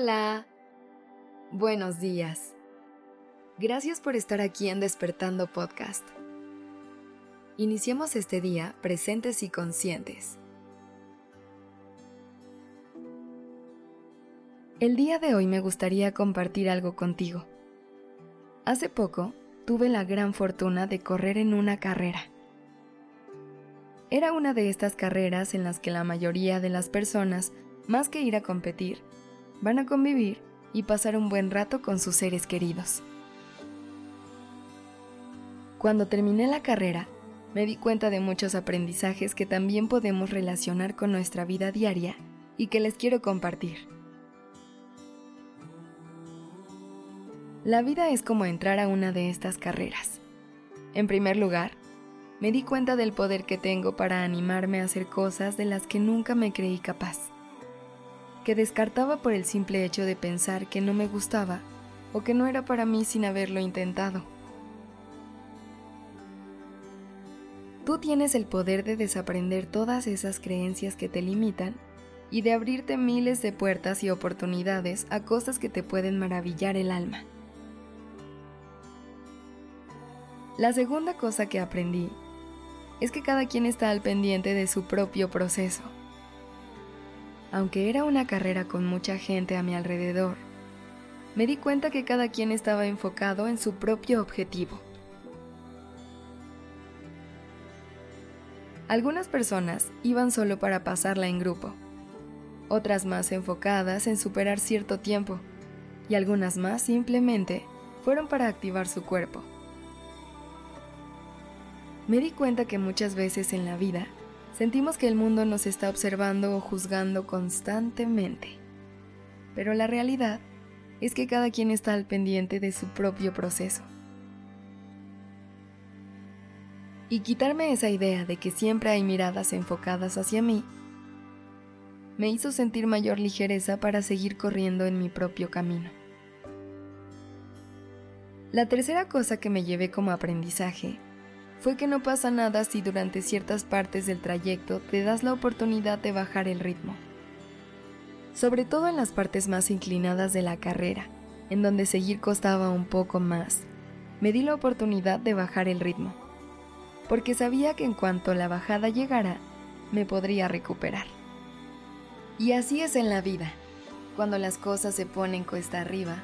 Hola. Buenos días. Gracias por estar aquí en Despertando Podcast. Iniciemos este día presentes y conscientes. El día de hoy me gustaría compartir algo contigo. Hace poco tuve la gran fortuna de correr en una carrera. Era una de estas carreras en las que la mayoría de las personas, más que ir a competir, van a convivir y pasar un buen rato con sus seres queridos. Cuando terminé la carrera, me di cuenta de muchos aprendizajes que también podemos relacionar con nuestra vida diaria y que les quiero compartir. La vida es como entrar a una de estas carreras. En primer lugar, me di cuenta del poder que tengo para animarme a hacer cosas de las que nunca me creí capaz que descartaba por el simple hecho de pensar que no me gustaba o que no era para mí sin haberlo intentado. Tú tienes el poder de desaprender todas esas creencias que te limitan y de abrirte miles de puertas y oportunidades a cosas que te pueden maravillar el alma. La segunda cosa que aprendí es que cada quien está al pendiente de su propio proceso aunque era una carrera con mucha gente a mi alrededor, me di cuenta que cada quien estaba enfocado en su propio objetivo. Algunas personas iban solo para pasarla en grupo, otras más enfocadas en superar cierto tiempo y algunas más simplemente fueron para activar su cuerpo. Me di cuenta que muchas veces en la vida Sentimos que el mundo nos está observando o juzgando constantemente. Pero la realidad es que cada quien está al pendiente de su propio proceso. Y quitarme esa idea de que siempre hay miradas enfocadas hacia mí me hizo sentir mayor ligereza para seguir corriendo en mi propio camino. La tercera cosa que me llevé como aprendizaje fue que no pasa nada si durante ciertas partes del trayecto te das la oportunidad de bajar el ritmo. Sobre todo en las partes más inclinadas de la carrera, en donde seguir costaba un poco más, me di la oportunidad de bajar el ritmo, porque sabía que en cuanto la bajada llegara, me podría recuperar. Y así es en la vida. Cuando las cosas se ponen cuesta arriba,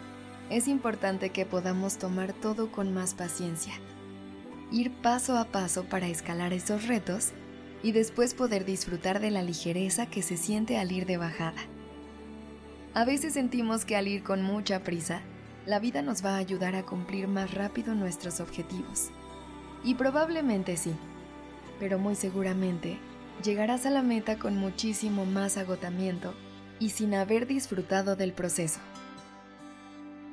es importante que podamos tomar todo con más paciencia ir paso a paso para escalar esos retos y después poder disfrutar de la ligereza que se siente al ir de bajada. A veces sentimos que al ir con mucha prisa, la vida nos va a ayudar a cumplir más rápido nuestros objetivos. Y probablemente sí, pero muy seguramente llegarás a la meta con muchísimo más agotamiento y sin haber disfrutado del proceso.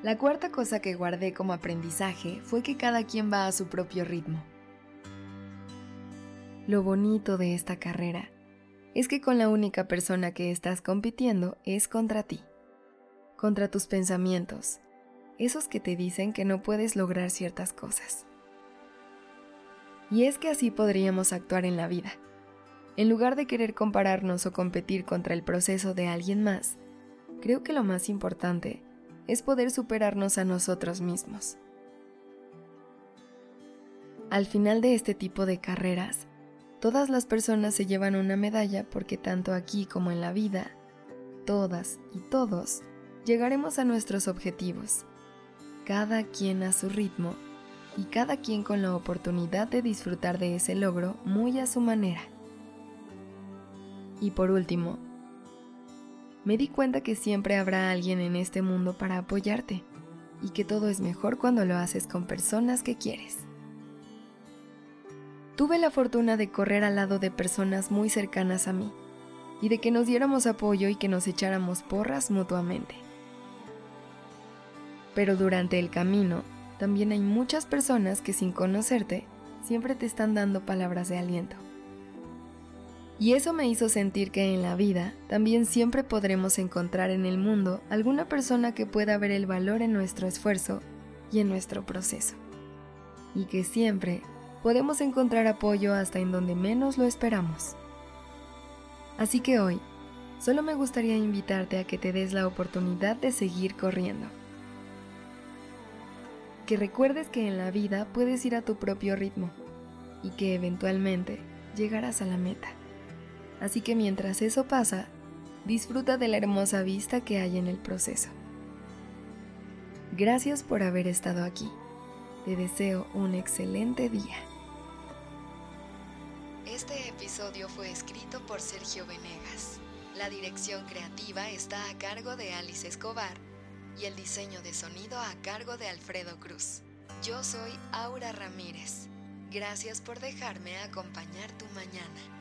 La cuarta cosa que guardé como aprendizaje fue que cada quien va a su propio ritmo. Lo bonito de esta carrera es que con la única persona que estás compitiendo es contra ti, contra tus pensamientos, esos que te dicen que no puedes lograr ciertas cosas. Y es que así podríamos actuar en la vida. En lugar de querer compararnos o competir contra el proceso de alguien más, creo que lo más importante es poder superarnos a nosotros mismos. Al final de este tipo de carreras, todas las personas se llevan una medalla porque tanto aquí como en la vida, todas y todos llegaremos a nuestros objetivos, cada quien a su ritmo y cada quien con la oportunidad de disfrutar de ese logro muy a su manera. Y por último, me di cuenta que siempre habrá alguien en este mundo para apoyarte y que todo es mejor cuando lo haces con personas que quieres. Tuve la fortuna de correr al lado de personas muy cercanas a mí y de que nos diéramos apoyo y que nos echáramos porras mutuamente. Pero durante el camino también hay muchas personas que sin conocerte siempre te están dando palabras de aliento. Y eso me hizo sentir que en la vida también siempre podremos encontrar en el mundo alguna persona que pueda ver el valor en nuestro esfuerzo y en nuestro proceso. Y que siempre podemos encontrar apoyo hasta en donde menos lo esperamos. Así que hoy, Solo me gustaría invitarte a que te des la oportunidad de seguir corriendo. Que recuerdes que en la vida puedes ir a tu propio ritmo y que eventualmente llegarás a la meta. Así que mientras eso pasa, disfruta de la hermosa vista que hay en el proceso. Gracias por haber estado aquí. Te deseo un excelente día. Este episodio fue escrito por Sergio Venegas. La dirección creativa está a cargo de Alice Escobar y el diseño de sonido a cargo de Alfredo Cruz. Yo soy Aura Ramírez. Gracias por dejarme acompañar tu mañana.